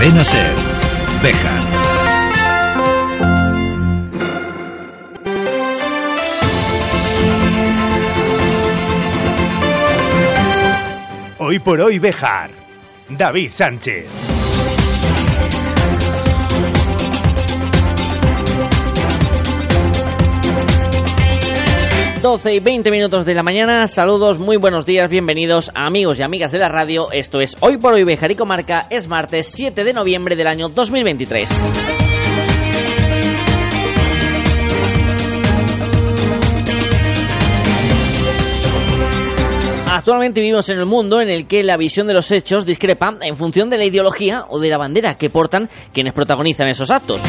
Cadena Ser. Bejar. Hoy por hoy Bejar. David Sánchez. 12 y 20 minutos de la mañana, saludos, muy buenos días, bienvenidos amigos y amigas de la radio, esto es Hoy por Hoy Bejar y Comarca, es martes 7 de noviembre del año 2023. Actualmente vivimos en el mundo en el que la visión de los hechos discrepa en función de la ideología o de la bandera que portan quienes protagonizan esos actos.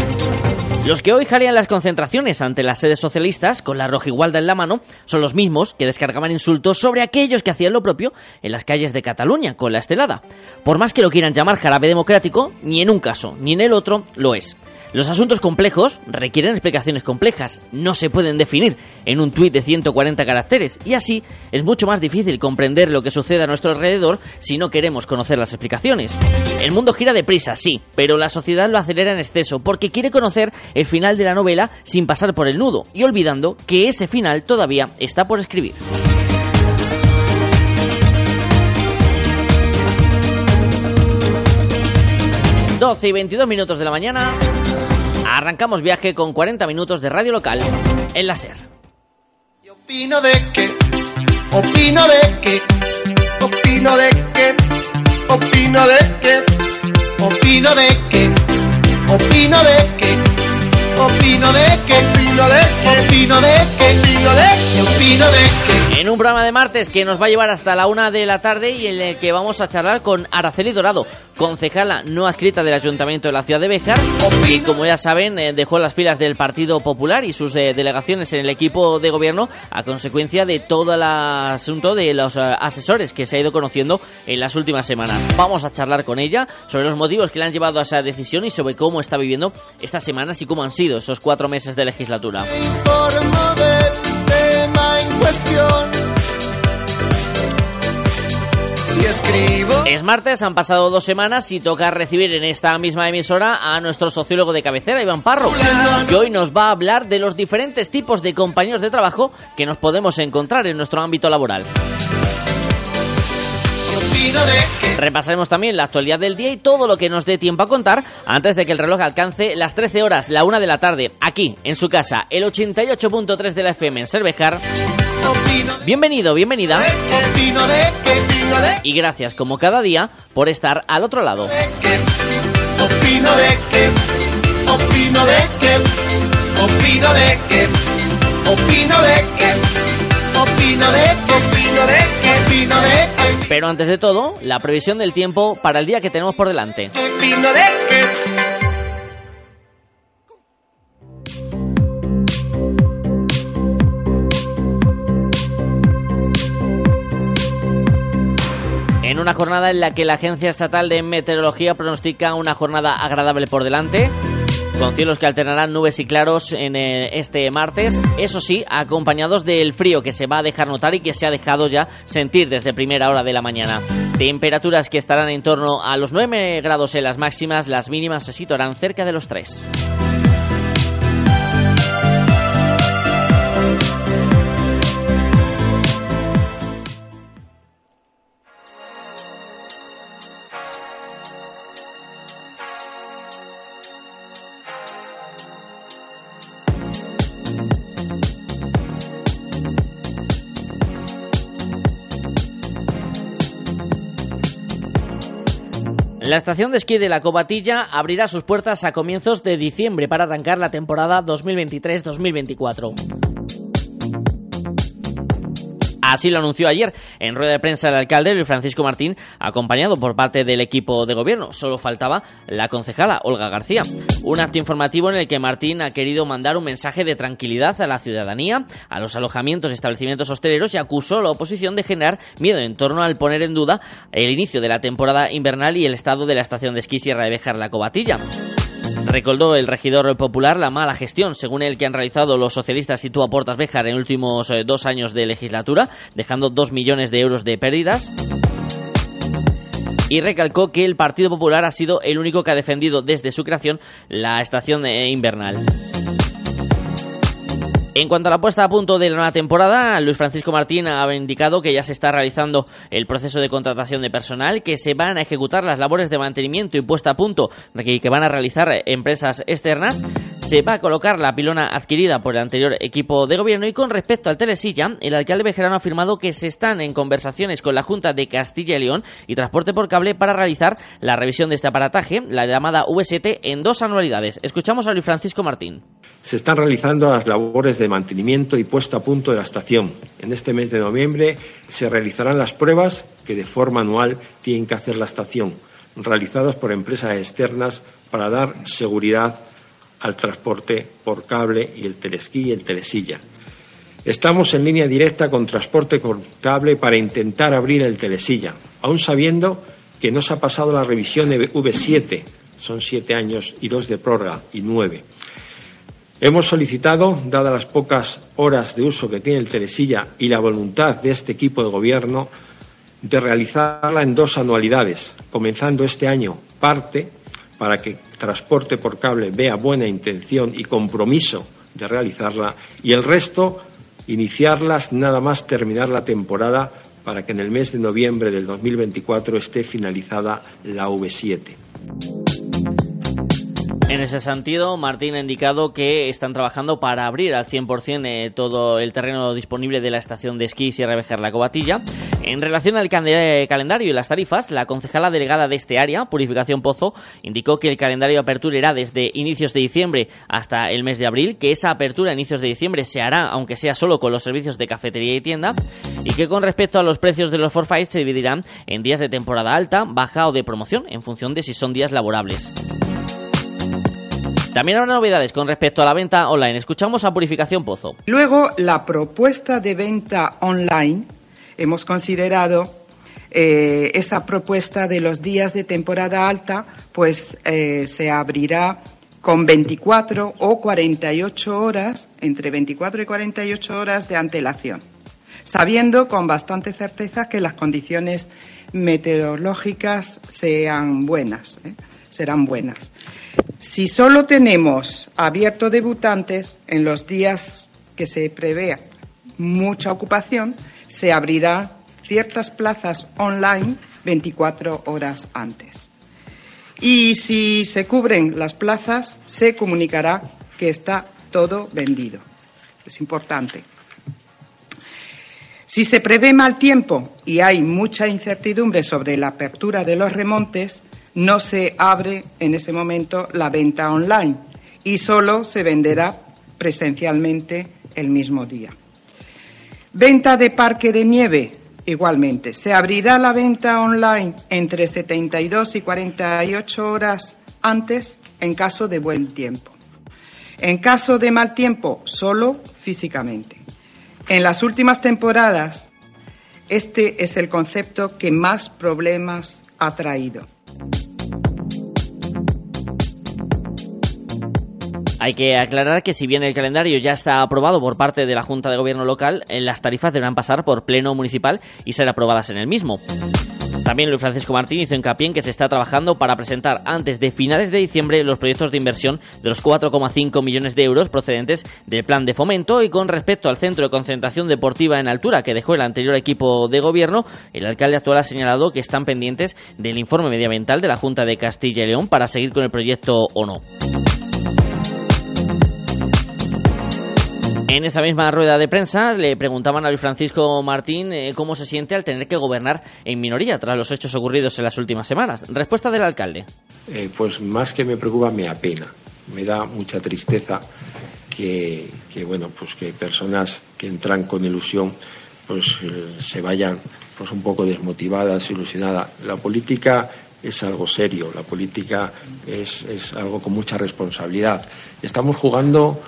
Los que hoy jalean las concentraciones ante las sedes socialistas con la rojigualda en la mano son los mismos que descargaban insultos sobre aquellos que hacían lo propio en las calles de Cataluña con la estelada. Por más que lo quieran llamar jarabe democrático, ni en un caso ni en el otro lo es. Los asuntos complejos requieren explicaciones complejas, no se pueden definir en un tuit de 140 caracteres y así es mucho más difícil comprender lo que sucede a nuestro alrededor si no queremos conocer las explicaciones. El mundo gira deprisa, sí, pero la sociedad lo acelera en exceso porque quiere conocer el final de la novela sin pasar por el nudo y olvidando que ese final todavía está por escribir. ...12 y 22 minutos de la mañana... Arrancamos viaje con 40 minutos de radio local en la SER. Opino de que, opino de que, opino de que, opino de que, opino de que, opino de que, opino de que, opino de que, opino de que, opino de que, opino de que. En un programa de martes que nos va a llevar hasta la una de la tarde y en el que vamos a charlar con Araceli Dorado, concejala no adscrita del Ayuntamiento de la ciudad de Béjar, y como ya saben, eh, dejó las filas del Partido Popular y sus eh, delegaciones en el equipo de gobierno a consecuencia de todo el asunto de los eh, asesores que se ha ido conociendo en las últimas semanas. Vamos a charlar con ella sobre los motivos que le han llevado a esa decisión y sobre cómo está viviendo estas semanas y cómo han sido esos cuatro meses de legislatura. Es martes, han pasado dos semanas y toca recibir en esta misma emisora a nuestro sociólogo de cabecera, Iván Parro, que hoy nos va a hablar de los diferentes tipos de compañeros de trabajo que nos podemos encontrar en nuestro ámbito laboral. Repasaremos también la actualidad del día y todo lo que nos dé tiempo a contar antes de que el reloj alcance las 13 horas, la 1 de la tarde, aquí, en su casa, el 88.3 de la FM en Cervejar. Bienvenido, bienvenida. Y gracias como cada día por estar al otro lado. Pero antes de todo, la previsión del tiempo para el día que tenemos por delante. Una jornada en la que la Agencia Estatal de Meteorología pronostica una jornada agradable por delante, con cielos que alternarán nubes y claros en eh, este martes, eso sí, acompañados del frío que se va a dejar notar y que se ha dejado ya sentir desde primera hora de la mañana. Temperaturas que estarán en torno a los 9 grados en las máximas, las mínimas se situarán cerca de los 3. La estación de esquí de la Cobatilla abrirá sus puertas a comienzos de diciembre para arrancar la temporada 2023-2024. Así lo anunció ayer en rueda de prensa el alcalde Luis Francisco Martín, acompañado por parte del equipo de gobierno. Solo faltaba la concejala Olga García. Un acto informativo en el que Martín ha querido mandar un mensaje de tranquilidad a la ciudadanía, a los alojamientos y establecimientos hosteleros y acusó a la oposición de generar miedo en torno al poner en duda el inicio de la temporada invernal y el estado de la estación de esquí Sierra de Béjar La Cobatilla. Recordó el regidor popular la mala gestión, según el que han realizado los socialistas Sitúa Portas Béjar en los últimos eh, dos años de legislatura, dejando dos millones de euros de pérdidas. y recalcó que el Partido Popular ha sido el único que ha defendido desde su creación la estación eh, invernal. En cuanto a la puesta a punto de la nueva temporada, Luis Francisco Martín ha indicado que ya se está realizando el proceso de contratación de personal, que se van a ejecutar las labores de mantenimiento y puesta a punto que van a realizar empresas externas se va a colocar la pilona adquirida por el anterior equipo de gobierno y con respecto al Telesilla, el alcalde Bejerano ha afirmado que se están en conversaciones con la Junta de Castilla y León y Transporte por Cable para realizar la revisión de este aparataje, la llamada V7, en dos anualidades. Escuchamos a Luis Francisco Martín. Se están realizando las labores de mantenimiento y puesta a punto de la estación. En este mes de noviembre se realizarán las pruebas que de forma anual tienen que hacer la estación, realizadas por empresas externas para dar seguridad al transporte por cable y el telesquí y el telesilla. Estamos en línea directa con transporte por cable para intentar abrir el telesilla, aun sabiendo que no se ha pasado la revisión de V7, son siete años y dos de prórroga y nueve. Hemos solicitado, dadas las pocas horas de uso que tiene el telesilla y la voluntad de este equipo de gobierno, de realizarla en dos anualidades, comenzando este año parte para que transporte por cable vea buena intención y compromiso de realizarla y el resto iniciarlas nada más terminar la temporada para que en el mes de noviembre del 2024 esté finalizada la V7. En ese sentido, Martín ha indicado que están trabajando para abrir al 100% eh, todo el terreno disponible de la estación de esquí Sierra Bejar La Cobatilla. En relación al calendario y las tarifas, la concejala delegada de este área, Purificación Pozo, indicó que el calendario de apertura irá desde inicios de diciembre hasta el mes de abril, que esa apertura a inicios de diciembre se hará, aunque sea solo con los servicios de cafetería y tienda, y que con respecto a los precios de los forfaits se dividirán en días de temporada alta, baja o de promoción, en función de si son días laborables. También habrá novedades con respecto a la venta online. Escuchamos a Purificación Pozo. Luego, la propuesta de venta online. Hemos considerado eh, esa propuesta de los días de temporada alta, pues eh, se abrirá con 24 o 48 horas, entre 24 y 48 horas de antelación, sabiendo con bastante certeza que las condiciones meteorológicas sean buenas, ¿eh? serán buenas. Si solo tenemos abierto debutantes, en los días que se prevea mucha ocupación, se abrirán ciertas plazas online 24 horas antes. Y si se cubren las plazas, se comunicará que está todo vendido. Es importante. Si se prevé mal tiempo y hay mucha incertidumbre sobre la apertura de los remontes, no se abre en ese momento la venta online y solo se venderá presencialmente el mismo día. Venta de parque de nieve, igualmente. Se abrirá la venta online entre 72 y 48 horas antes en caso de buen tiempo. En caso de mal tiempo, solo físicamente. En las últimas temporadas, este es el concepto que más problemas ha traído. Hay que aclarar que si bien el calendario ya está aprobado por parte de la Junta de Gobierno local, eh, las tarifas deberán pasar por pleno municipal y ser aprobadas en el mismo. También Luis Francisco Martín hizo hincapié en que se está trabajando para presentar antes de finales de diciembre los proyectos de inversión de los 4,5 millones de euros procedentes del plan de fomento y con respecto al centro de concentración deportiva en altura que dejó el anterior equipo de gobierno, el alcalde actual ha señalado que están pendientes del informe medioambiental de la Junta de Castilla y León para seguir con el proyecto o no. En esa misma rueda de prensa le preguntaban a Luis Francisco Martín eh, cómo se siente al tener que gobernar en minoría tras los hechos ocurridos en las últimas semanas. Respuesta del alcalde. Eh, pues más que me preocupa, me apena. Me da mucha tristeza que, bueno, pues que personas que entran con ilusión pues eh, se vayan pues un poco desmotivadas, ilusionadas. La política es algo serio, la política es, es algo con mucha responsabilidad. Estamos jugando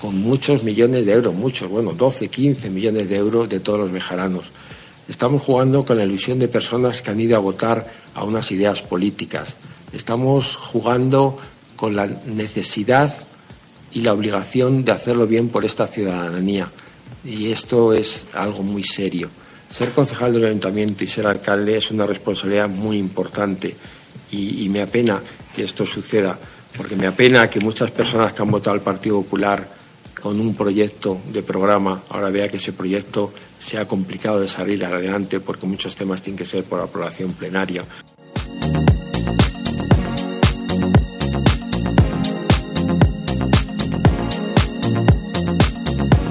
con muchos millones de euros, muchos, bueno, 12, 15 millones de euros de todos los mejaranos. Estamos jugando con la ilusión de personas que han ido a votar a unas ideas políticas. Estamos jugando con la necesidad y la obligación de hacerlo bien por esta ciudadanía. Y esto es algo muy serio. Ser concejal del ayuntamiento y ser alcalde es una responsabilidad muy importante y, y me apena que esto suceda, porque me apena que muchas personas que han votado al Partido Popular con un proyecto de programa ahora vea que ese proyecto sea complicado de salir adelante porque muchos temas tienen que ser por aprobación plenaria.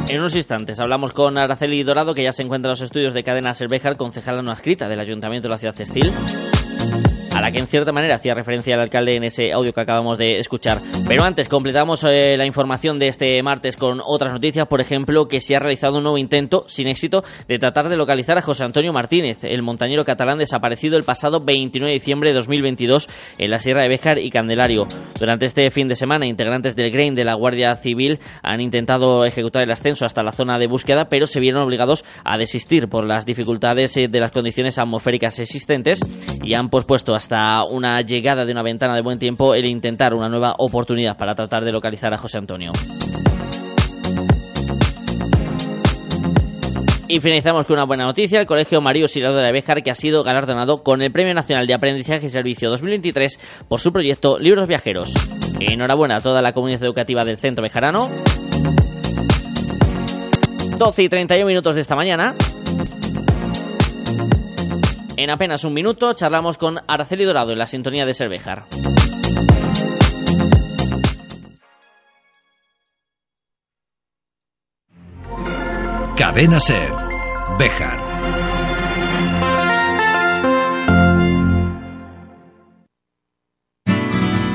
En unos instantes hablamos con Araceli Dorado, que ya se encuentra en los estudios de Cadena Cervejar, concejala no escrita del Ayuntamiento de la Ciudad Textil a la que en cierta manera hacía referencia el alcalde en ese audio que acabamos de escuchar. Pero antes completamos eh, la información de este martes con otras noticias, por ejemplo, que se ha realizado un nuevo intento, sin éxito, de tratar de localizar a José Antonio Martínez, el montañero catalán desaparecido el pasado 29 de diciembre de 2022 en la Sierra de Béjar y Candelario. Durante este fin de semana, integrantes del GRAIN de la Guardia Civil han intentado ejecutar el ascenso hasta la zona de búsqueda, pero se vieron obligados a desistir por las dificultades eh, de las condiciones atmosféricas existentes y han pospuesto hasta una llegada de una ventana de buen tiempo el intentar una nueva oportunidad para tratar de localizar a José Antonio. Y finalizamos con una buena noticia, el Colegio Mario Siladora de Béjar, que ha sido galardonado con el Premio Nacional de Aprendizaje y Servicio 2023 por su proyecto Libros Viajeros. Enhorabuena a toda la comunidad educativa del Centro Bejarano. 12 y 31 minutos de esta mañana. En apenas un minuto charlamos con Araceli Dorado en la sintonía de Cervejar. Cadena Ser. Béjar.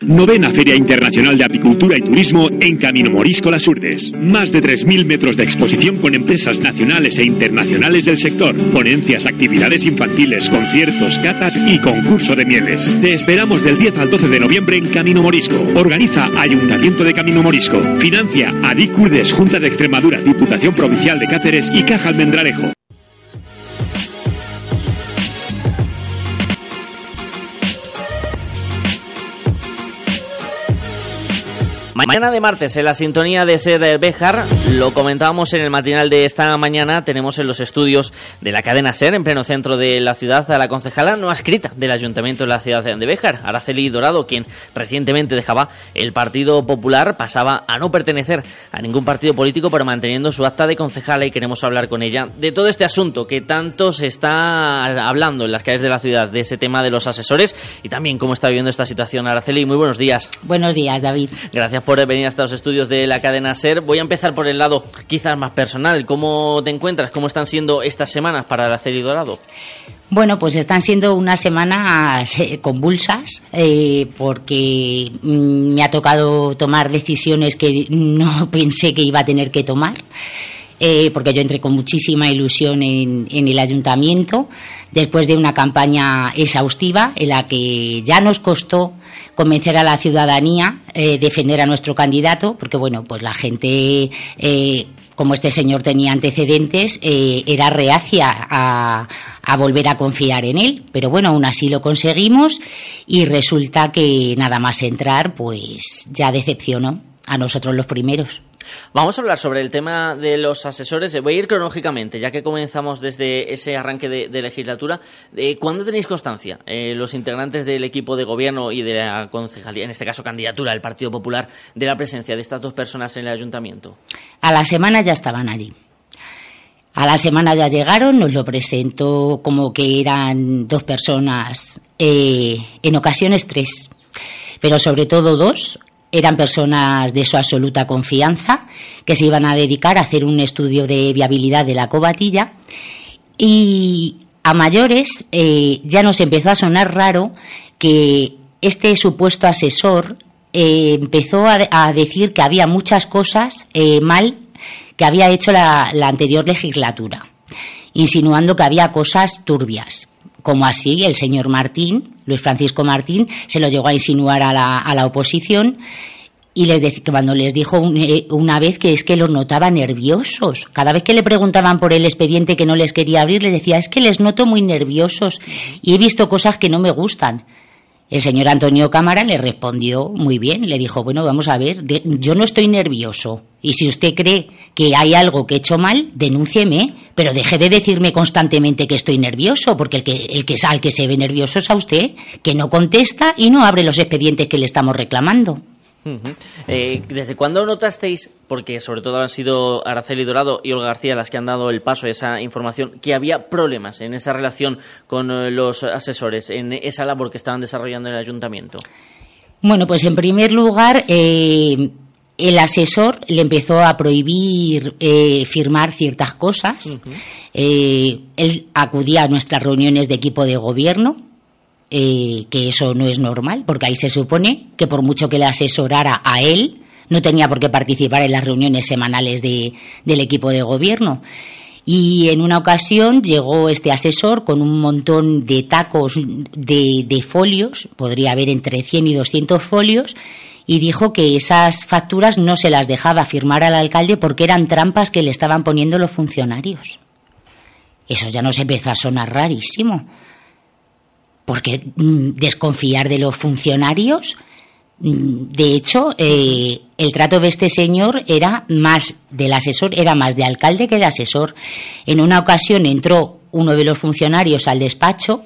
Novena Feria Internacional de Apicultura y Turismo en Camino Morisco Las Urdes. Más de 3.000 metros de exposición con empresas nacionales e internacionales del sector. Ponencias, actividades infantiles, conciertos, catas y concurso de mieles. Te esperamos del 10 al 12 de noviembre en Camino Morisco. Organiza Ayuntamiento de Camino Morisco. Financia Adicurdes, Junta de Extremadura, Diputación Provincial de Cáceres y Caja Almendralejo. Mañana de martes, en la sintonía de Ser Bejar, lo comentábamos en el matinal de esta mañana, tenemos en los estudios de la cadena Ser, en pleno centro de la ciudad, a la concejala no escrita del Ayuntamiento de la ciudad de Bejar, Araceli Dorado, quien recientemente dejaba el Partido Popular, pasaba a no pertenecer a ningún partido político, pero manteniendo su acta de concejala y queremos hablar con ella de todo este asunto que tanto se está hablando en las calles de la ciudad, de ese tema de los asesores y también cómo está viviendo esta situación. Araceli, muy buenos días. Buenos días, David. Gracias por venir hasta los estudios de la cadena SER. Voy a empezar por el lado quizás más personal. ¿Cómo te encuentras? ¿Cómo están siendo estas semanas para el Aceri Dorado? Bueno, pues están siendo unas semanas eh, convulsas eh, porque mm, me ha tocado tomar decisiones que no pensé que iba a tener que tomar. Eh, porque yo entré con muchísima ilusión en, en, el ayuntamiento, después de una campaña exhaustiva en la que ya nos costó convencer a la ciudadanía, eh, defender a nuestro candidato, porque bueno, pues la gente, eh, como este señor tenía antecedentes, eh, era reacia a, a, volver a confiar en él. Pero bueno, aún así lo conseguimos y resulta que nada más entrar, pues ya decepcionó a nosotros los primeros. Vamos a hablar sobre el tema de los asesores. Voy a ir cronológicamente, ya que comenzamos desde ese arranque de, legislatura. ¿Cuándo tenéis constancia, eh, los integrantes del equipo de gobierno y de la concejalía, en este caso candidatura del Partido Popular, de la presencia de estas dos personas en el ayuntamiento? A la semana ya estaban allí. A la semana ya llegaron, nos lo presentó como que eran dos personas, eh, en ocasiones tres, pero sobre todo dos, eran personas de su absoluta confianza que se iban a dedicar a hacer un estudio de viabilidad de la cobatilla. Y a mayores eh, ya nos empezó a sonar raro que este supuesto asesor eh, empezó a, decir que había muchas cosas eh, mal que había hecho la, anterior legislatura, insinuando que había cosas turbias como así el señor Martín, Luis Francisco Martín, se lo llegó a insinuar a la, a la oposición y les cuando les dijo eh, una vez que es que los notaba nerviosos. Cada vez que le preguntaban por el expediente que no les quería abrir, les decía, es que les noto muy nerviosos y he visto cosas que no me gustan. El señor Antonio Cámara le respondió muy bien, le dijo, bueno, vamos a ver, yo no estoy nervioso y si usted cree que hay algo que he hecho mal, denúncieme, pero deje de decirme constantemente que estoy nervioso, porque el que, el que al que se ve nervioso es a usted, que no contesta y no abre los expedientes que le estamos reclamando. Eh, ¿Desde cuándo notasteis, porque sobre todo han sido Araceli Dorado y Olga García las que han dado el paso a esa información, que había problemas en esa relación con eh, los asesores, en esa labor que estaban desarrollando en el ayuntamiento? Bueno, pues en primer lugar, eh, el asesor le empezó a prohibir firmar ciertas cosas. él acudía a nuestras reuniones de equipo de gobierno eh, que eso no es normal, porque ahí se supone que por mucho que le asesorara a él, no tenía por qué participar en las reuniones semanales de, del equipo de gobierno. Y en una ocasión llegó este asesor con un montón de tacos de, de, folios, podría haber entre 100 y 200 folios, y dijo que esas facturas no se las dejaba firmar al alcalde porque eran trampas que le estaban poniendo los funcionarios. Eso ya nos empezó a sonar rarísimo porque mm, desconfiar de los funcionarios. Mm, de hecho, eh, el trato de este señor era más del asesor, era más de alcalde que de asesor. En una ocasión entró uno de los funcionarios al despacho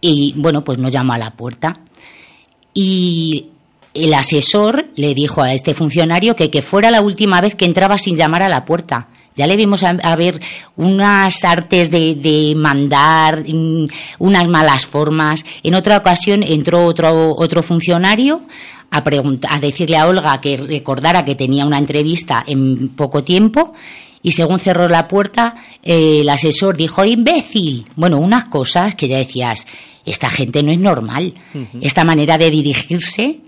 y, bueno, pues nos llamó a la puerta. Y el asesor le dijo a este funcionario que, que fuera la última vez que entraba sin llamar a la puerta. Ya le vimos a, ver unas artes de, mandar, mm, unas malas formas. En otra ocasión entró otro, otro funcionario a, a decirle a Olga que recordara que tenía una entrevista en poco tiempo y según cerró la puerta, eh, el asesor dijo, imbécil. Bueno, unas cosas que ya decías, esta gente no es normal. Esta manera de dirigirse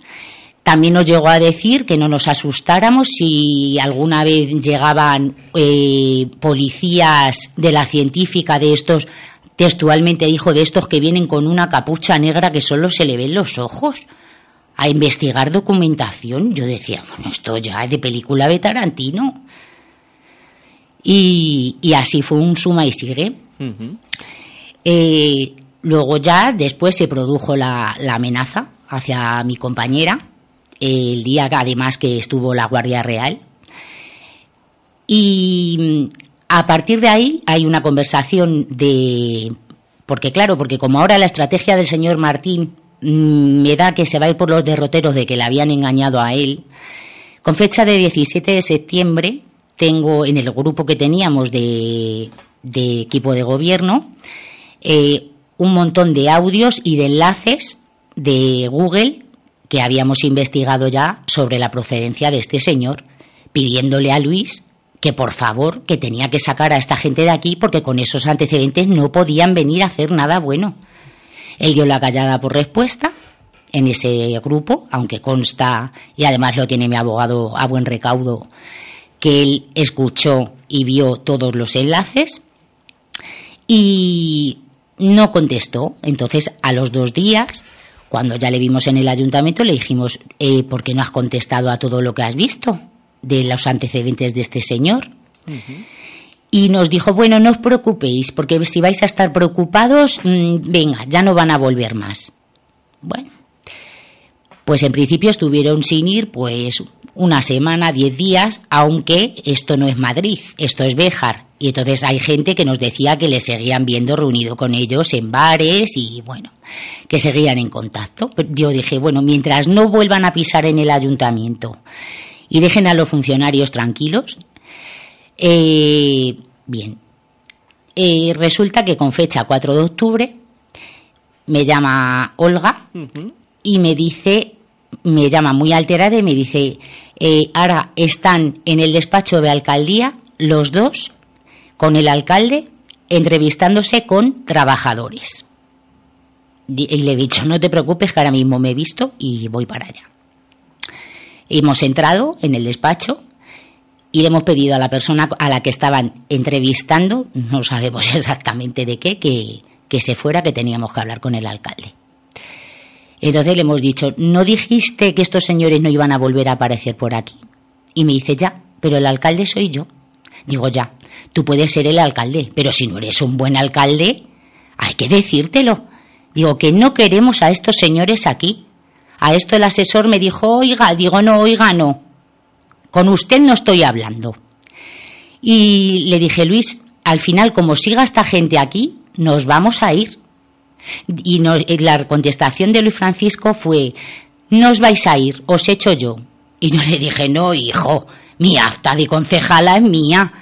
también nos llegó a decir que no nos asustáramos si alguna vez llegaban eh, policías de la científica de estos, textualmente dijo, de estos que vienen con una capucha negra que solo se le ven los ojos a investigar documentación. Yo decía, bueno, esto ya es de película de Tarantino. Y, así fue un suma y sigue. Eh, luego ya después se produjo la amenaza hacia mi compañera el día además que estuvo la Guardia Real. Y mm, a partir de ahí hay una conversación de... Porque claro, porque como ahora la estrategia del señor Martín mm, me da que se va a ir por los derroteros de que le habían engañado a él, con fecha de 17 de septiembre tengo en el grupo que teníamos de, equipo de gobierno eh, un montón de audios y de enlaces de Google que habíamos investigado ya sobre la procedencia de este señor, pidiéndole a Luis que por favor, que tenía que sacar a esta gente de aquí porque con esos antecedentes no podían venir a hacer nada bueno. Él dio la callada por respuesta en ese grupo, aunque consta, y además lo tiene mi abogado a buen recaudo, que él escuchó y vio todos los enlaces y no contestó. Entonces, a los dos días, cuando ya le vimos en el ayuntamiento, le dijimos, eh, ¿por qué no has contestado a todo lo que has visto de los antecedentes de este señor? Y nos dijo, bueno, no os preocupéis, porque si vais a estar preocupados, mm, venga, ya no van a volver más. Bueno, pues en principio estuvieron sin ir, pues una semana, diez días, aunque esto no es Madrid, esto es Béjar. Y entonces hay gente que nos decía que le seguían viendo reunido con ellos en bares y bueno, que seguían en contacto. Yo dije, bueno, mientras no vuelvan a pisar en el ayuntamiento y dejen a los funcionarios tranquilos, eh, bien. eh, resulta que con fecha 4 de octubre me llama Olga y me dice, me llama muy alterada y me dice, eh, ahora están en el despacho de alcaldía los dos con el alcalde entrevistándose con trabajadores. Y le he dicho, no te preocupes que ahora mismo me he visto y voy para allá. Hemos entrado en el despacho y le hemos pedido a la persona a la que estaban entrevistando, no sabemos exactamente de qué, que, que se fuera, que teníamos que hablar con el alcalde. Entonces le hemos dicho, ¿no dijiste que estos señores no iban a volver a aparecer por aquí? Y me dice, ya, pero el alcalde soy yo. Digo, ya, tú puedes ser el alcalde, pero si no eres un buen alcalde, hay que decírtelo. Digo, que no queremos a estos señores aquí. A esto el asesor me dijo, oiga, digo, no, oiga, no. Con usted no estoy hablando. Y le dije, Luis, al final, como siga esta gente aquí, nos vamos a ir. Y, la contestación de Luis Francisco fue, no os vais a ir, os echo yo. Y yo le dije, no, hijo, mi acta de concejala es mía.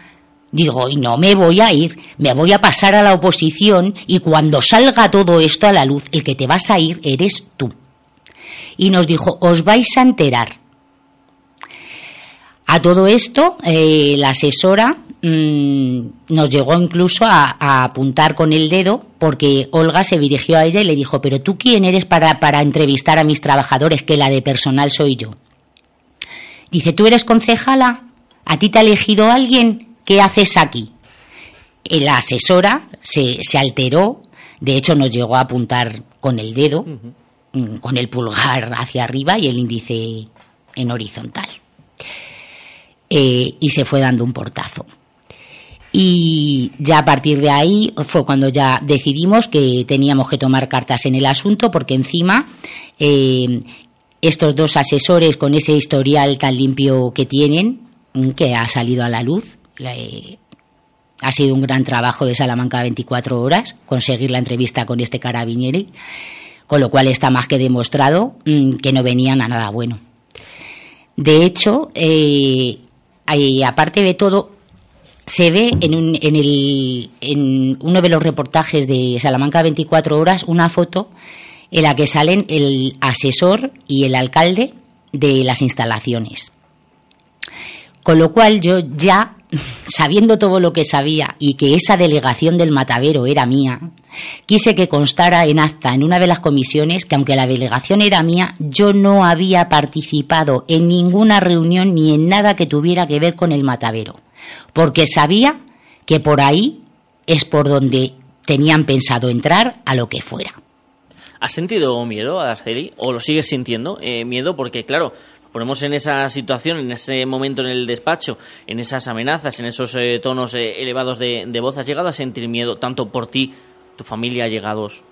Digo, y no me voy a ir, me voy a pasar a la oposición y cuando salga todo esto a la luz, el que te vas a ir eres tú. Y nos dijo, os vais a enterar. A todo esto, eh, la asesora mm, nos llegó incluso a, apuntar con el dedo porque Olga se dirigió a ella y le dijo, pero tú quién eres para, para entrevistar a mis trabajadores, que la de personal soy yo. Dice, ¿tú eres concejala? ¿A ti te ha elegido alguien? ¿qué haces aquí? La asesora se, alteró, de hecho nos llegó a apuntar con el dedo, mm, con el pulgar hacia arriba y el índice en horizontal. Eh, y se fue dando un portazo. Y ya a partir de ahí fue cuando ya decidimos que teníamos que tomar cartas en el asunto, porque encima eh, estos dos asesores con ese historial tan limpio que tienen, mm, que ha salido a la luz, ha sido un gran trabajo de Salamanca 24 horas conseguir la entrevista con este carabinieri, con lo cual está más que demostrado mm, que no venían a nada bueno. De hecho, eh, aparte de todo, se ve en, en, el, en uno de los reportajes de Salamanca 24 horas una foto en la que salen el asesor y el alcalde de las instalaciones. Con lo cual yo ya sabiendo todo lo que sabía y que esa delegación del matadero era mía, quise que constara en acta en una de las comisiones que aunque la delegación era mía, yo no había participado en ninguna reunión ni en nada que tuviera que ver con el matadero, porque sabía que por ahí es por donde tenían pensado entrar a lo que fuera. ¿Has sentido miedo, Arceli? ¿O lo sigues sintiendo? Eh, miedo porque, claro, ponemos en esa situación, en ese momento en el despacho, en esas amenazas, en esos eh, tonos eh, elevados de, voz, ¿has llegado a sentir miedo tanto por ti, tu familia, llegados?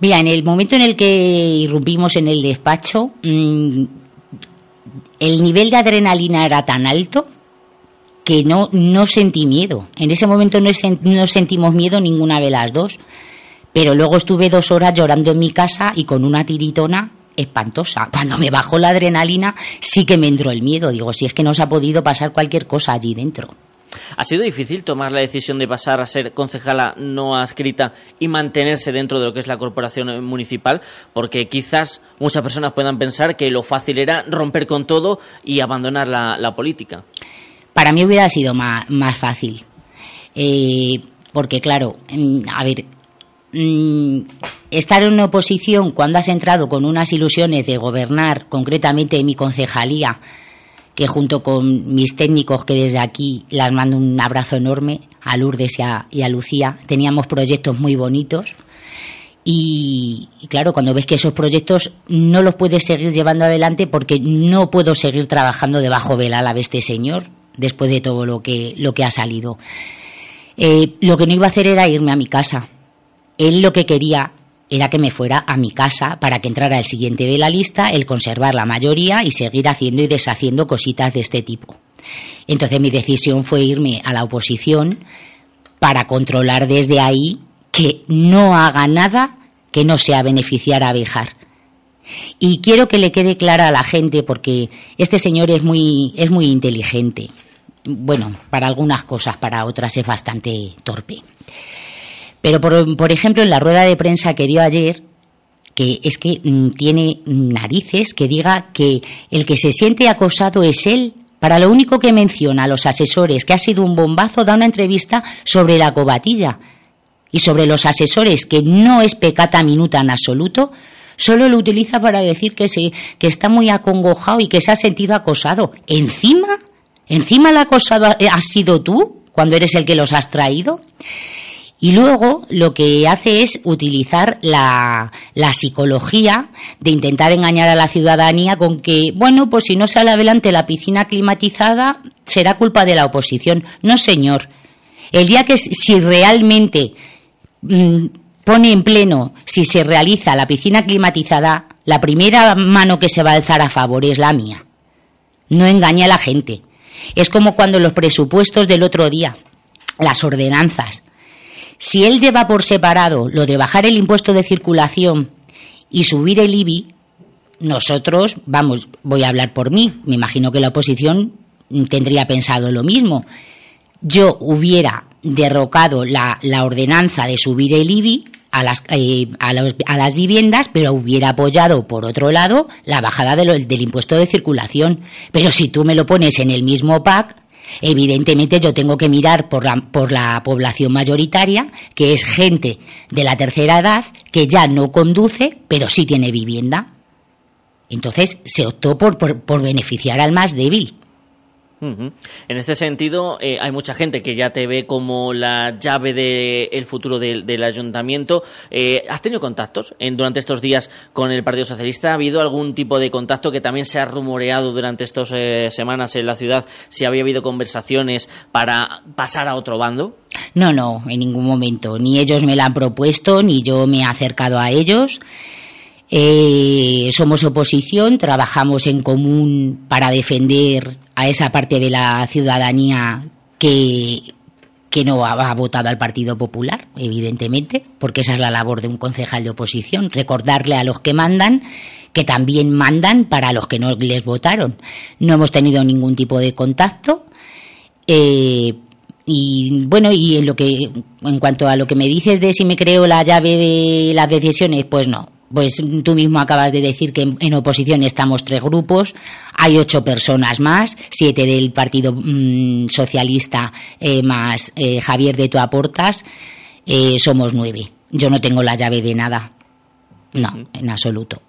Mira, en el momento en el que irrumpimos en el despacho, mm, el nivel de adrenalina era tan alto que no, no sentí miedo. En ese momento no, no sentimos miedo ninguna de las dos. Pero luego estuve dos horas llorando en mi casa y con una tiritona espantosa. Cuando me bajó la adrenalina, sí que me entró el miedo. Digo, si es que nos ha podido pasar cualquier cosa allí dentro. ¿Ha sido difícil tomar la decisión de pasar a ser concejala no adscrita y mantenerse dentro de lo que es la corporación municipal? Porque quizás muchas personas puedan pensar que lo fácil era romper con todo y abandonar la, política. Para mí hubiera sido más, fácil. Eh, porque, claro, a ver, mm, estar en una oposición cuando has entrado con unas ilusiones de gobernar, concretamente mi concejalía, que junto con mis técnicos, que desde aquí las mando un abrazo enorme, a Lourdes y a, Lucía, teníamos proyectos muy bonitos. Y, claro, cuando ves que esos proyectos no los puedes seguir llevando adelante porque no puedo seguir trabajando debajo del ala de este señor después de todo lo que, lo que ha salido. Eh, lo que no iba a hacer era irme a mi casa. Él lo que quería era que me fuera a mi casa para que entrara el siguiente de la lista, el conservar la mayoría y seguir haciendo y deshaciendo cositas de este tipo. Entonces mi decisión fue irme a la oposición para controlar desde ahí que no haga nada que no sea beneficiar a Bejar. Y quiero que le quede clara a la gente porque este señor es muy, es muy inteligente. Bueno, para algunas cosas, para otras es bastante torpe. Pero, por, por ejemplo, en la rueda de prensa que dio ayer, que es que mm, tiene narices que diga que el que se siente acosado es él. Para lo único que menciona a los asesores, que ha sido un bombazo, da una entrevista sobre la cobatilla. Y sobre los asesores, que no es pecata minuta en absoluto, solo lo utiliza para decir que, se, que está muy acongojado y que se ha sentido acosado. ¿Encima? ¿Encima el acosado has sido tú cuando eres el que los has traído? Y luego lo que hace es utilizar la, psicología de intentar engañar a la ciudadanía con que, bueno, pues si no sale adelante la piscina climatizada, será culpa de la oposición. No, señor. El día que si realmente mmm, pone en pleno si se realiza la piscina climatizada, la primera mano que se va a alzar a favor es la mía. No engaña a la gente. Es como cuando los presupuestos del otro día, las ordenanzas, si él lleva por separado lo de bajar el impuesto de circulación y subir el IBI, nosotros, vamos, voy a hablar por mí, me imagino que la oposición tendría pensado lo mismo. Yo hubiera derrocado la, la ordenanza de subir el IBI a las, eh, a, los, a, las viviendas, pero hubiera apoyado, por otro lado, la bajada de del impuesto de circulación. Pero si tú me lo pones en el mismo pack, Evidentemente yo tengo que mirar por la, por la población mayoritaria, que es gente de la tercera edad que ya no conduce, pero sí tiene vivienda. Entonces se optó por, por, por beneficiar al más débil. Uh. En este sentido, eh, hay mucha gente que ya te ve como la llave del de futuro del ayuntamiento. Eh, ¿Has tenido contactos en, durante estos días con el Partido Socialista? ¿Ha habido algún tipo de contacto que también se ha rumoreado durante estas eh, semanas en la ciudad? Si había habido conversaciones para pasar a otro bando. No, no, en ningún momento. Ni ellos me la han propuesto, ni yo me he acercado a ellos. Eh, somos oposición, trabajamos en común para defender a esa parte de la ciudadanía que, no ha, ha, votado al Partido Popular, evidentemente, porque esa es la labor de un concejal de oposición, recordarle a los que mandan que también mandan para los que no les votaron. No hemos tenido ningún tipo de contacto. Eh, y bueno, y en lo que en cuanto a lo que me dices de si me creo la llave de las decisiones, pues no pues tú mismo acabas de decir que en oposición estamos tres grupos, hay ocho personas más, siete del Partido mmm, Socialista eh, más eh, Javier de Toaportas, eh, somos nueve. Yo no tengo la llave de nada, no, en absoluto.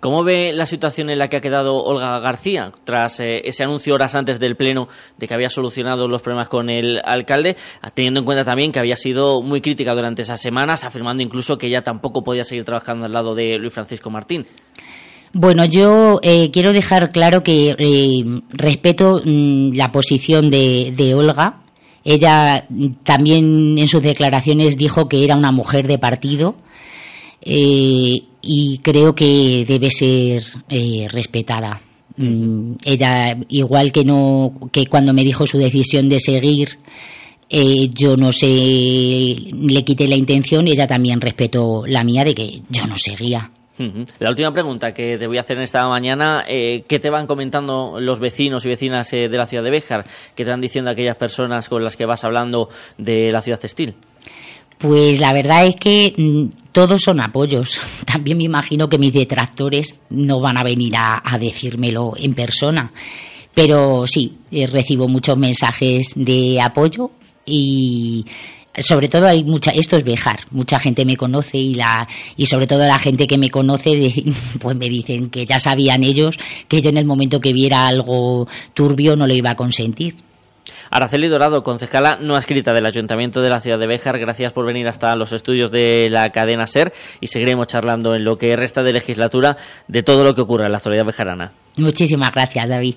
¿Cómo ve la situación en la que ha quedado Olga García tras eh, ese anuncio horas antes del Pleno de que había solucionado los problemas con el alcalde, teniendo en cuenta también que había sido muy crítica durante esas semanas, afirmando incluso que ella tampoco podía seguir trabajando al lado de Luis Francisco Martín? Bueno, yo eh, quiero dejar claro que eh, respeto mmm, la posición de, de Olga. Ella también en sus declaraciones dijo que era una mujer de partido. Eh, y creo que debe ser eh, respetada. Mm, ella, igual que no, que cuando me dijo su decisión de seguir, eh, yo no sé, le quité la intención ella también respetó la mía de que yo no seguía. La última pregunta que te voy a hacer en esta mañana, eh, ¿qué te van comentando los vecinos y vecinas eh, de la ciudad de Béjar? ¿Qué te van diciendo aquellas personas con las que vas hablando de la ciudad textil? Pues la verdad es que mm, todos son apoyos. También me imagino que mis detractores no van a venir a, a decírmelo en persona. Pero sí, eh, recibo muchos mensajes de apoyo y sobre todo hay mucha esto es Bejar mucha gente me conoce y la y sobre todo la gente que me conoce pues me dicen que ya sabían ellos que yo en el momento que viera algo turbio no lo iba a consentir Araceli Dorado, concejala no escrita del Ayuntamiento de la ciudad de Béjar, gracias por venir hasta los estudios de la cadena SER y seguiremos charlando en lo que resta de legislatura de todo lo que ocurra en la actualidad bejarana. Muchísimas gracias, David.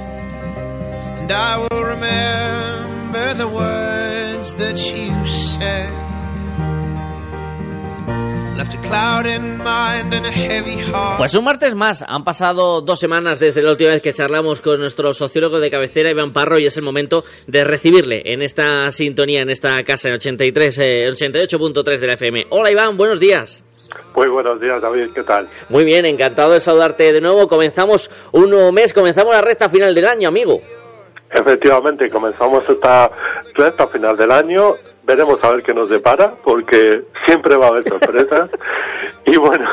And I will remember the words that you said. Left a cloud in mind and a heavy heart. Pues un martes más. Han pasado dos semanas desde la última vez que charlamos con nuestro sociólogo de cabecera, Iván Parro, y es el momento de recibirle en esta sintonía, en esta casa, en 83, eh, 88.3 de la FM. Hola Iván, buenos días. Muy buenos días, David, ¿qué tal? Muy bien, encantado de saludarte de nuevo. Comenzamos un nuevo mes, comenzamos la recta final del año, amigo. Efectivamente, comenzamos esta recta final del año. Veremos a ver qué nos depara, porque siempre va a haber sorpresas. y bueno,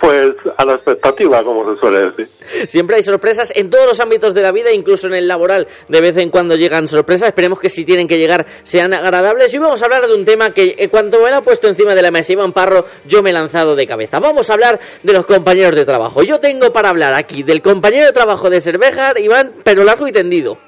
pues a la expectativa, como se suele decir. Siempre hay sorpresas en todos los ámbitos de la vida, incluso en el laboral. De vez en cuando llegan sorpresas. Esperemos que si tienen que llegar sean agradables. Y vamos a hablar de un tema que, eh, cuando me lo ha puesto encima de la mesa Iván Parro, yo me he lanzado de cabeza. Vamos a hablar de los compañeros de trabajo. Yo tengo para hablar aquí del compañero de trabajo de Cervejar, Iván, pero largo y tendido.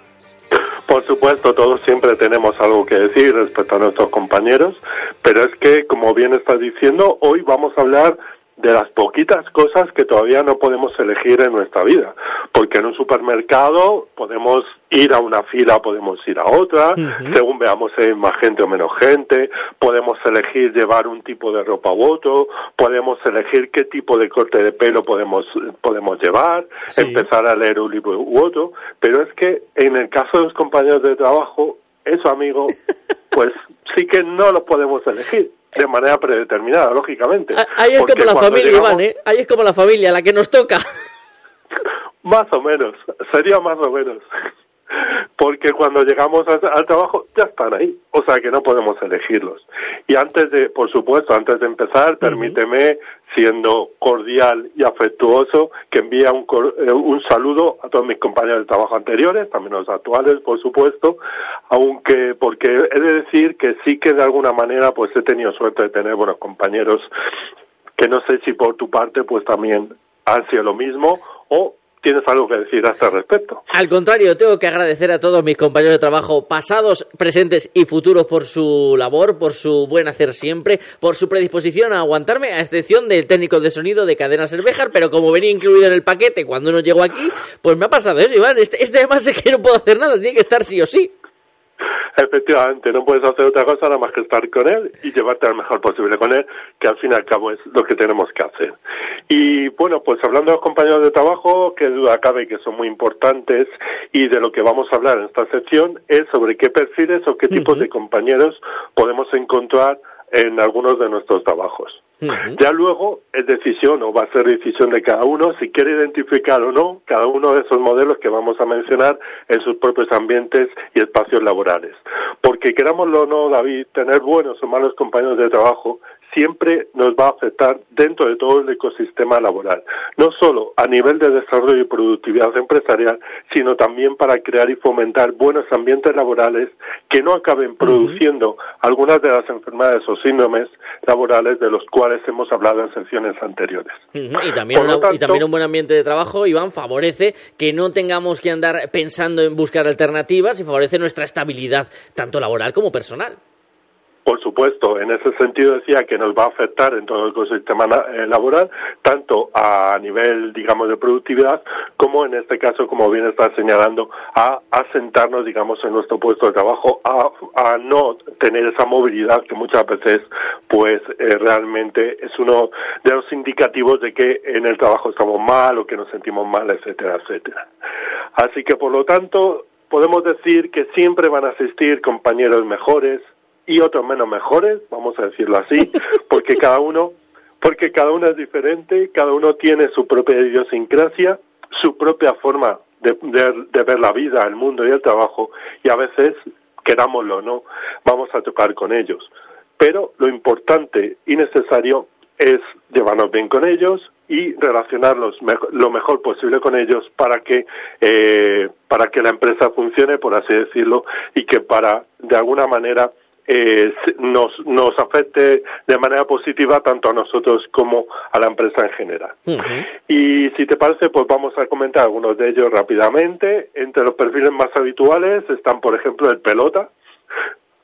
Por supuesto, todos siempre tenemos algo que decir respecto a nuestros compañeros, pero es que, como bien estás diciendo, hoy vamos a hablar de las poquitas cosas que todavía no podemos elegir en nuestra vida, porque en un supermercado podemos ir a una fila, podemos ir a otra, según veamos si hay más gente o menos gente, podemos elegir llevar un tipo de ropa u otro, podemos elegir qué tipo de corte de pelo podemos, podemos llevar, empezar a leer un libro u otro, pero es que en el caso de los compañeros de trabajo, eso amigo, pues sí que no lo podemos elegir de manera predeterminada, lógicamente. Ah, Ahí es como la familia, llegamos- Iván, ¿eh? Ahí es como la familia, la que nos toca. Más o menos, sería más o menos. Porque cuando llegamos al trabajo ya están ahí, o sea que no podemos elegirlos. Y antes de, por supuesto, antes de empezar, permíteme, siendo cordial y afectuoso, que envíe un, eh, un saludo a todos mis compañeros de trabajo anteriores, también los actuales, por supuesto, aunque, porque he de decir que sí que de alguna manera pues he tenido suerte de tener buenos compañeros que no sé si por tu parte pues también han sido lo mismo o tienes algo que decir a este respecto. Al contrario, tengo que agradecer a todos mis compañeros de trabajo, pasados, presentes y futuros, por su labor, por su buen hacer siempre, por su predisposición a aguantarme, a excepción del técnico de sonido de Cadena Cervejar, pero como venía incluido en el paquete cuando uno llegó aquí, pues me ha pasado eso, Iván. Este, este además es que no puedo hacer nada, tiene que estar sí o sí. Efectivamente, no puedes hacer otra cosa nada más que estar con él y llevarte al mejor posible con él, que al fin y al cabo es lo que tenemos que hacer. Y bueno, pues hablando de los compañeros de trabajo, que duda cabe que son muy importantes y de lo que vamos a hablar en esta sección es sobre qué perfiles o qué tipos de compañeros podemos encontrar en algunos de nuestros trabajos. Ya luego es decisión o va a ser decisión de cada uno si quiere identificar o no cada uno de esos modelos que vamos a mencionar en sus propios ambientes y espacios laborales. Porque querámoslo o no, David, tener buenos o malos compañeros de trabajo siempre nos va a afectar dentro de todo el ecosistema laboral, no solo a nivel de desarrollo y productividad empresarial, sino también para crear y fomentar buenos ambientes laborales que no acaben produciendo algunas de las enfermedades o síndromes laborales de los cuales hemos hablado en secciones anteriores. Y también, y también un buen ambiente de trabajo, Iván, favorece que no tengamos que andar pensando en buscar alternativas y favorece nuestra estabilidad, tanto laboral como personal. Por supuesto, en ese sentido decía que nos va a afectar en todo el ecosistema eh, laboral, tanto a nivel, digamos, de productividad, como en este caso, como bien está señalando, a asentarnos, digamos, en nuestro puesto de trabajo, a, a no tener esa movilidad que muchas veces, pues, eh, realmente es uno de los indicativos de que en el trabajo estamos mal o que nos sentimos mal, etcétera, etcétera. Así que, por lo tanto, podemos decir que siempre van a existir compañeros mejores, y otros menos mejores, vamos a decirlo así, porque cada uno, porque cada uno es diferente, cada uno tiene su propia idiosincrasia, su propia forma de, de- de ver la vida, el mundo y el trabajo, y a veces, querámoslo o no, vamos a tocar con ellos. Pero lo importante y necesario es llevarnos bien con ellos y relacionarlos lo mejor posible con ellos para que eh, para que la empresa funcione por así decirlo y que para de alguna manera eh, nos, nos afecte de manera positiva tanto a nosotros como a la empresa en general. Y si te parece, pues vamos a comentar algunos de ellos rápidamente. Entre los perfiles más habituales están, por ejemplo, el pelota.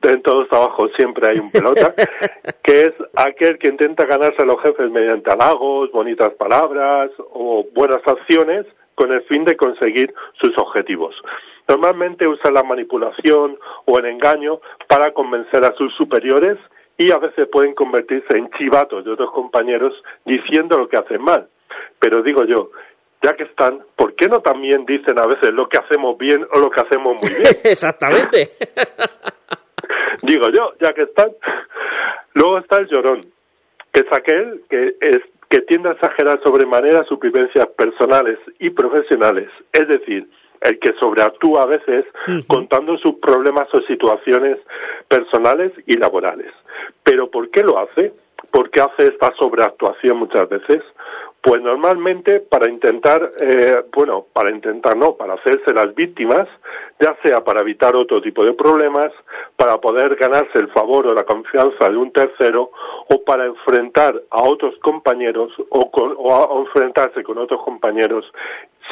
En todos los trabajos siempre hay un pelota, que es aquel que intenta ganarse a los jefes mediante halagos, bonitas palabras o buenas acciones con el fin de conseguir sus objetivos. Normalmente usa la manipulación o el engaño para convencer a sus superiores y a veces pueden convertirse en chivatos de otros compañeros diciendo lo que hacen mal. Pero digo yo, ya que están, ¿por qué no también dicen a veces lo que hacemos bien o lo que hacemos muy bien? Exactamente. digo yo, ya que están. Luego está el llorón, que es aquel que es que tiende a exagerar sobremanera sus vivencias personales y profesionales, es decir, el que sobreactúa a veces contando sus problemas o situaciones personales y laborales. Pero ¿por qué lo hace? ¿Por qué hace esta sobreactuación muchas veces? Pues normalmente para intentar, eh, bueno, para intentar no, para hacerse las víctimas, ya sea para evitar otro tipo de problemas, para poder ganarse el favor o la confianza de un tercero, o para enfrentar a otros compañeros o, o enfrentarse con otros compañeros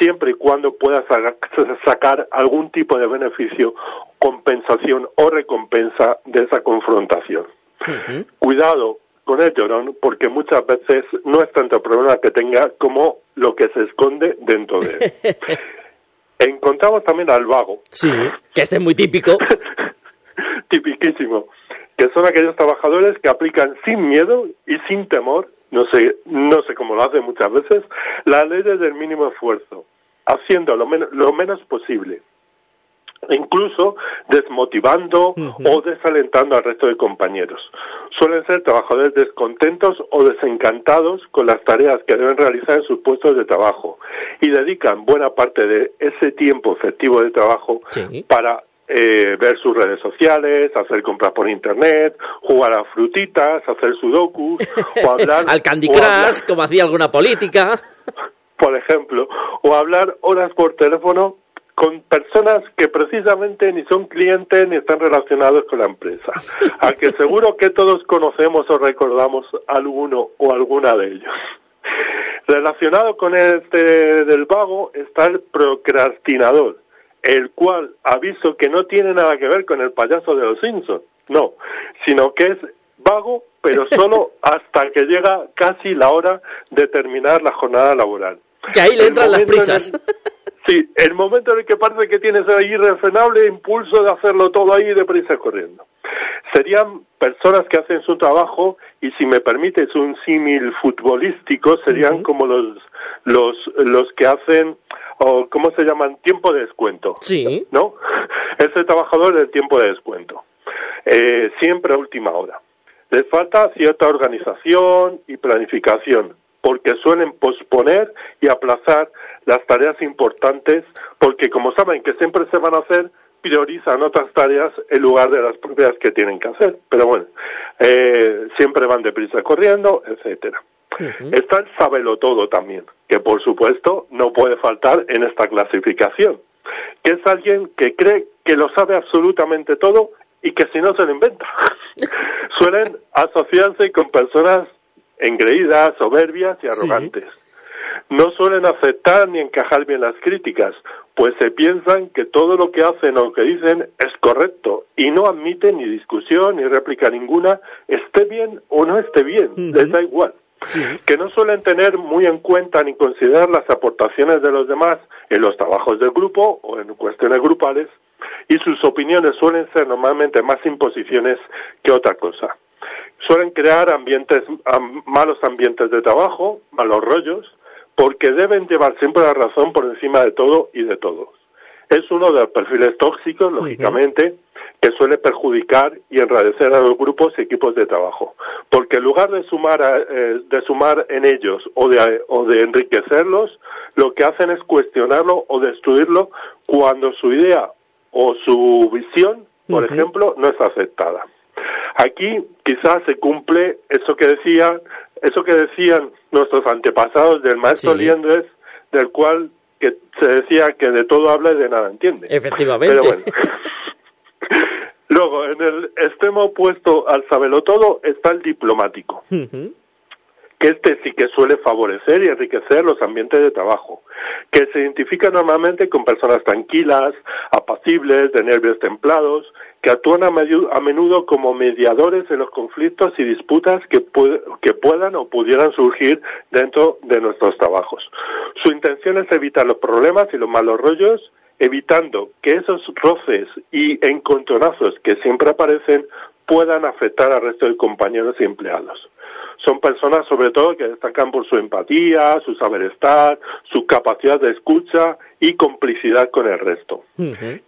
siempre y cuando pueda sacar algún tipo de beneficio, compensación o recompensa de esa confrontación. Cuidado con el llorón, porque muchas veces no es tanto el problema que tenga como lo que se esconde dentro de él. Encontramos también al vago. Sí, que este es muy típico. Tipiquísimo. Que son aquellos trabajadores que aplican sin miedo y sin temor no sé, no sé cómo lo hace muchas veces, la ley del mínimo esfuerzo, haciendo lo, lo menos posible, incluso desmotivando o desalentando al resto de compañeros. Suelen ser trabajadores descontentos o desencantados con las tareas que deben realizar en sus puestos de trabajo y dedican buena parte de ese tiempo efectivo de trabajo para eh, ver sus redes sociales, hacer compras por internet, jugar a frutitas, hacer sudokus, o hablar... Al Candy Crush, como hacía alguna política. Por ejemplo, o hablar horas por teléfono con personas que precisamente ni son clientes ni están relacionados con la empresa, a que seguro que todos conocemos o recordamos alguno o alguna de ellos. Relacionado con este del vago está el procrastinador, el cual aviso que no tiene nada que ver con el payaso de los Simpsons, no, sino que es vago, pero solo hasta que llega casi la hora de terminar la jornada laboral. Que ahí le entran las prisas. sí, el momento en el que parece que tienes ahí irrefrenable impulso de hacerlo todo ahí de prisa corriendo. Serían personas que hacen su trabajo y si me permites un símil futbolístico serían como los los los que hacen o ¿cómo se llaman? Tiempo de descuento. Sí. ¿No? Ese trabajador del tiempo de descuento. Eh, siempre a última hora. Les falta cierta organización y planificación, porque suelen posponer y aplazar las tareas importantes, porque como saben que siempre se van a hacer, priorizan otras tareas en lugar de las propias que tienen que hacer. Pero bueno, eh, siempre van deprisa corriendo, etcétera. Está el sabelo todo también, que por supuesto no puede faltar en esta clasificación, que es alguien que cree que lo sabe absolutamente todo y que si no se lo inventa. Suelen asociarse con personas engreídas, soberbias y arrogantes. No suelen aceptar ni encajar bien las críticas, pues se piensan que todo lo que hacen o que dicen es correcto y no admiten ni discusión ni réplica ninguna, esté bien o no esté bien, les da igual que no suelen tener muy en cuenta ni considerar las aportaciones de los demás en los trabajos del grupo o en cuestiones grupales y sus opiniones suelen ser normalmente más imposiciones que otra cosa. Suelen crear ambientes, malos ambientes de trabajo, malos rollos, porque deben llevar siempre la razón por encima de todo y de todos. Es uno de los perfiles tóxicos, lógicamente, que suele perjudicar y enradecer a los grupos y equipos de trabajo, porque en lugar de sumar, eh, de sumar en ellos o de, o de enriquecerlos, lo que hacen es cuestionarlo o destruirlo cuando su idea o su visión, por ejemplo, no es aceptada. Aquí quizás se cumple eso que decía eso que decían nuestros antepasados del maestro Sí. Liendres, del cual que se decía que de todo habla y de nada entiende. Efectivamente. Pero bueno. Luego, en el extremo opuesto al sabelotodo está el diplomático, que este sí que suele favorecer y enriquecer los ambientes de trabajo, que se identifica normalmente con personas tranquilas, apacibles, de nervios templados, que actúan a, menudo como mediadores en los conflictos y disputas que, pue- que puedan o pudieran surgir dentro de nuestros trabajos. Su intención es evitar los problemas y los malos rollos evitando que esos roces y encontronazos que siempre aparecen puedan afectar al resto de compañeros y empleados. Son personas sobre todo que destacan por su empatía, su saber estar, su capacidad de escucha y complicidad con el resto.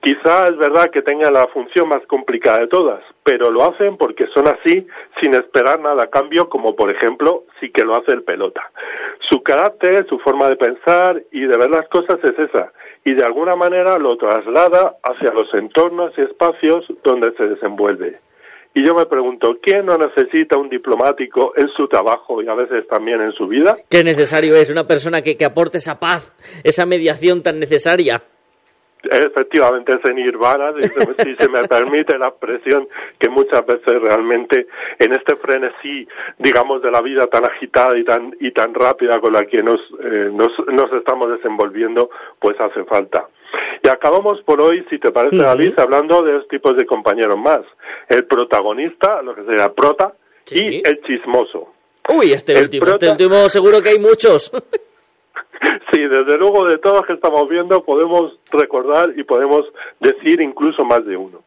Quizá es verdad que tengan la función más complicada de todas, pero lo hacen porque son así sin esperar nada a cambio, como por ejemplo sí que lo hace el pelota. Su carácter, su forma de pensar y de ver las cosas es esa, y de alguna manera lo traslada hacia los entornos y espacios donde se desenvuelve. Y yo me pregunto, ¿quién no necesita un diplomático en su trabajo y a veces también en su vida? Qué necesario es una persona que, que aporte esa paz, esa mediación tan necesaria. Efectivamente, es en Nirvana, si se, si se me permite la expresión, que muchas veces realmente en este frenesí, digamos, de la vida tan agitada y tan, y tan rápida con la que nos, eh, nos, nos estamos desenvolviendo, pues hace falta. Y acabamos por hoy, si te parece. David, hablando de dos tipos de compañeros más. El protagonista, lo que sería prota, y el chismoso. Uy, este El último, prota- este último seguro que hay muchos. Sí, desde luego de todos los que estamos viendo podemos recordar y podemos decir incluso más de uno.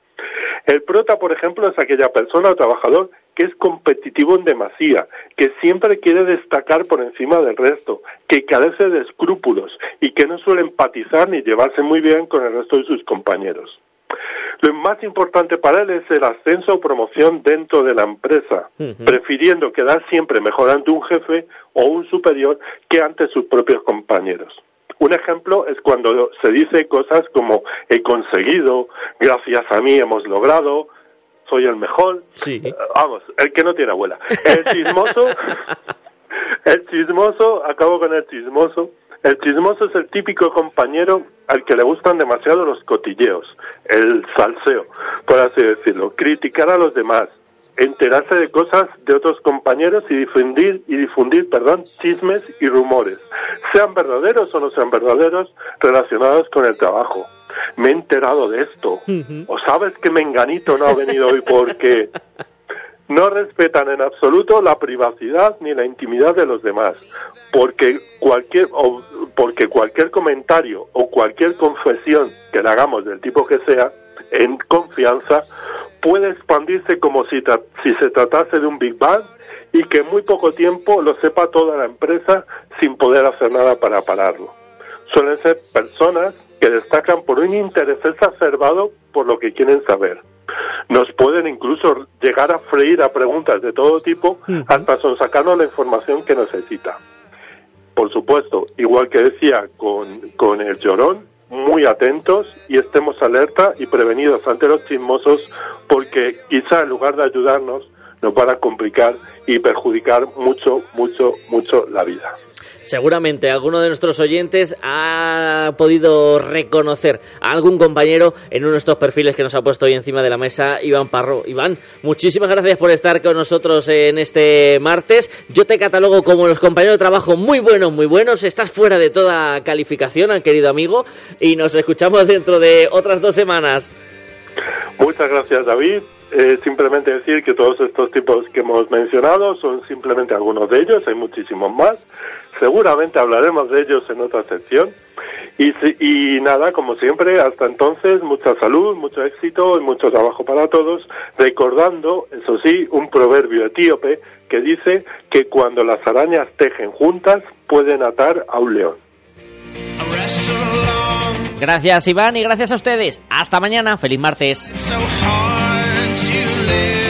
El prota, por ejemplo, es aquella persona o trabajador que es competitivo en demasía, que siempre quiere destacar por encima del resto, que carece de escrúpulos y que no suele empatizar ni llevarse muy bien con el resto de sus compañeros. Lo más importante para él es el ascenso o promoción dentro de la empresa, prefiriendo quedar siempre mejor ante un jefe o un superior que ante sus propios compañeros. Un ejemplo es cuando se dice cosas como he conseguido, gracias a mí hemos logrado, soy el mejor. Eh, Vamos, el que no tiene abuela. El chismoso, el chismoso, acabo con el chismoso. El chismoso es el típico compañero al que le gustan demasiado los cotilleos, el salseo, por así decirlo, criticar a los demás, enterarse de cosas de otros compañeros y difundir y difundir, perdón, chismes y rumores, sean verdaderos o no sean verdaderos, relacionados con el trabajo. Me he enterado de esto. ¿O sabes que Menganito no ha venido hoy porque no respetan en absoluto la privacidad ni la intimidad de los demás, porque cualquier o porque cualquier comentario o cualquier confesión que le hagamos del tipo que sea en confianza puede expandirse como si, tra- si se tratase de un Big Bang y que en muy poco tiempo lo sepa toda la empresa sin poder hacer nada para pararlo. Suelen ser personas que destacan por un interés exacerbado por lo que quieren saber. Nos pueden incluso llegar a freír a preguntas de todo tipo hasta sonsacarnos la información que necesita. Por supuesto, igual que decía con, con el llorón, muy atentos y estemos alerta y prevenidos ante los chismosos porque quizá en lugar de ayudarnos nos van a complicar y perjudicar mucho, mucho, mucho la vida. Seguramente alguno de nuestros oyentes ha podido reconocer a algún compañero en uno de estos perfiles que nos ha puesto hoy encima de la mesa Iván Parro. Iván, muchísimas gracias por estar con nosotros en este martes. Yo te catalogo como los compañeros de trabajo muy buenos, muy buenos. Estás fuera de toda calificación, querido amigo, y nos escuchamos dentro de otras dos semanas. Muchas gracias, David. Eh, simplemente decir que todos estos tipos que hemos mencionado son simplemente algunos de ellos, hay muchísimos más. Seguramente hablaremos de ellos en otra sección. Y, nada, como siempre, hasta entonces, mucha salud, mucho éxito y mucho trabajo para todos, recordando, eso sí, un proverbio etíope que dice que cuando las arañas tejen juntas, pueden atar a un león. Gracias, Iván, y gracias a ustedes. Hasta mañana. Feliz martes. to live.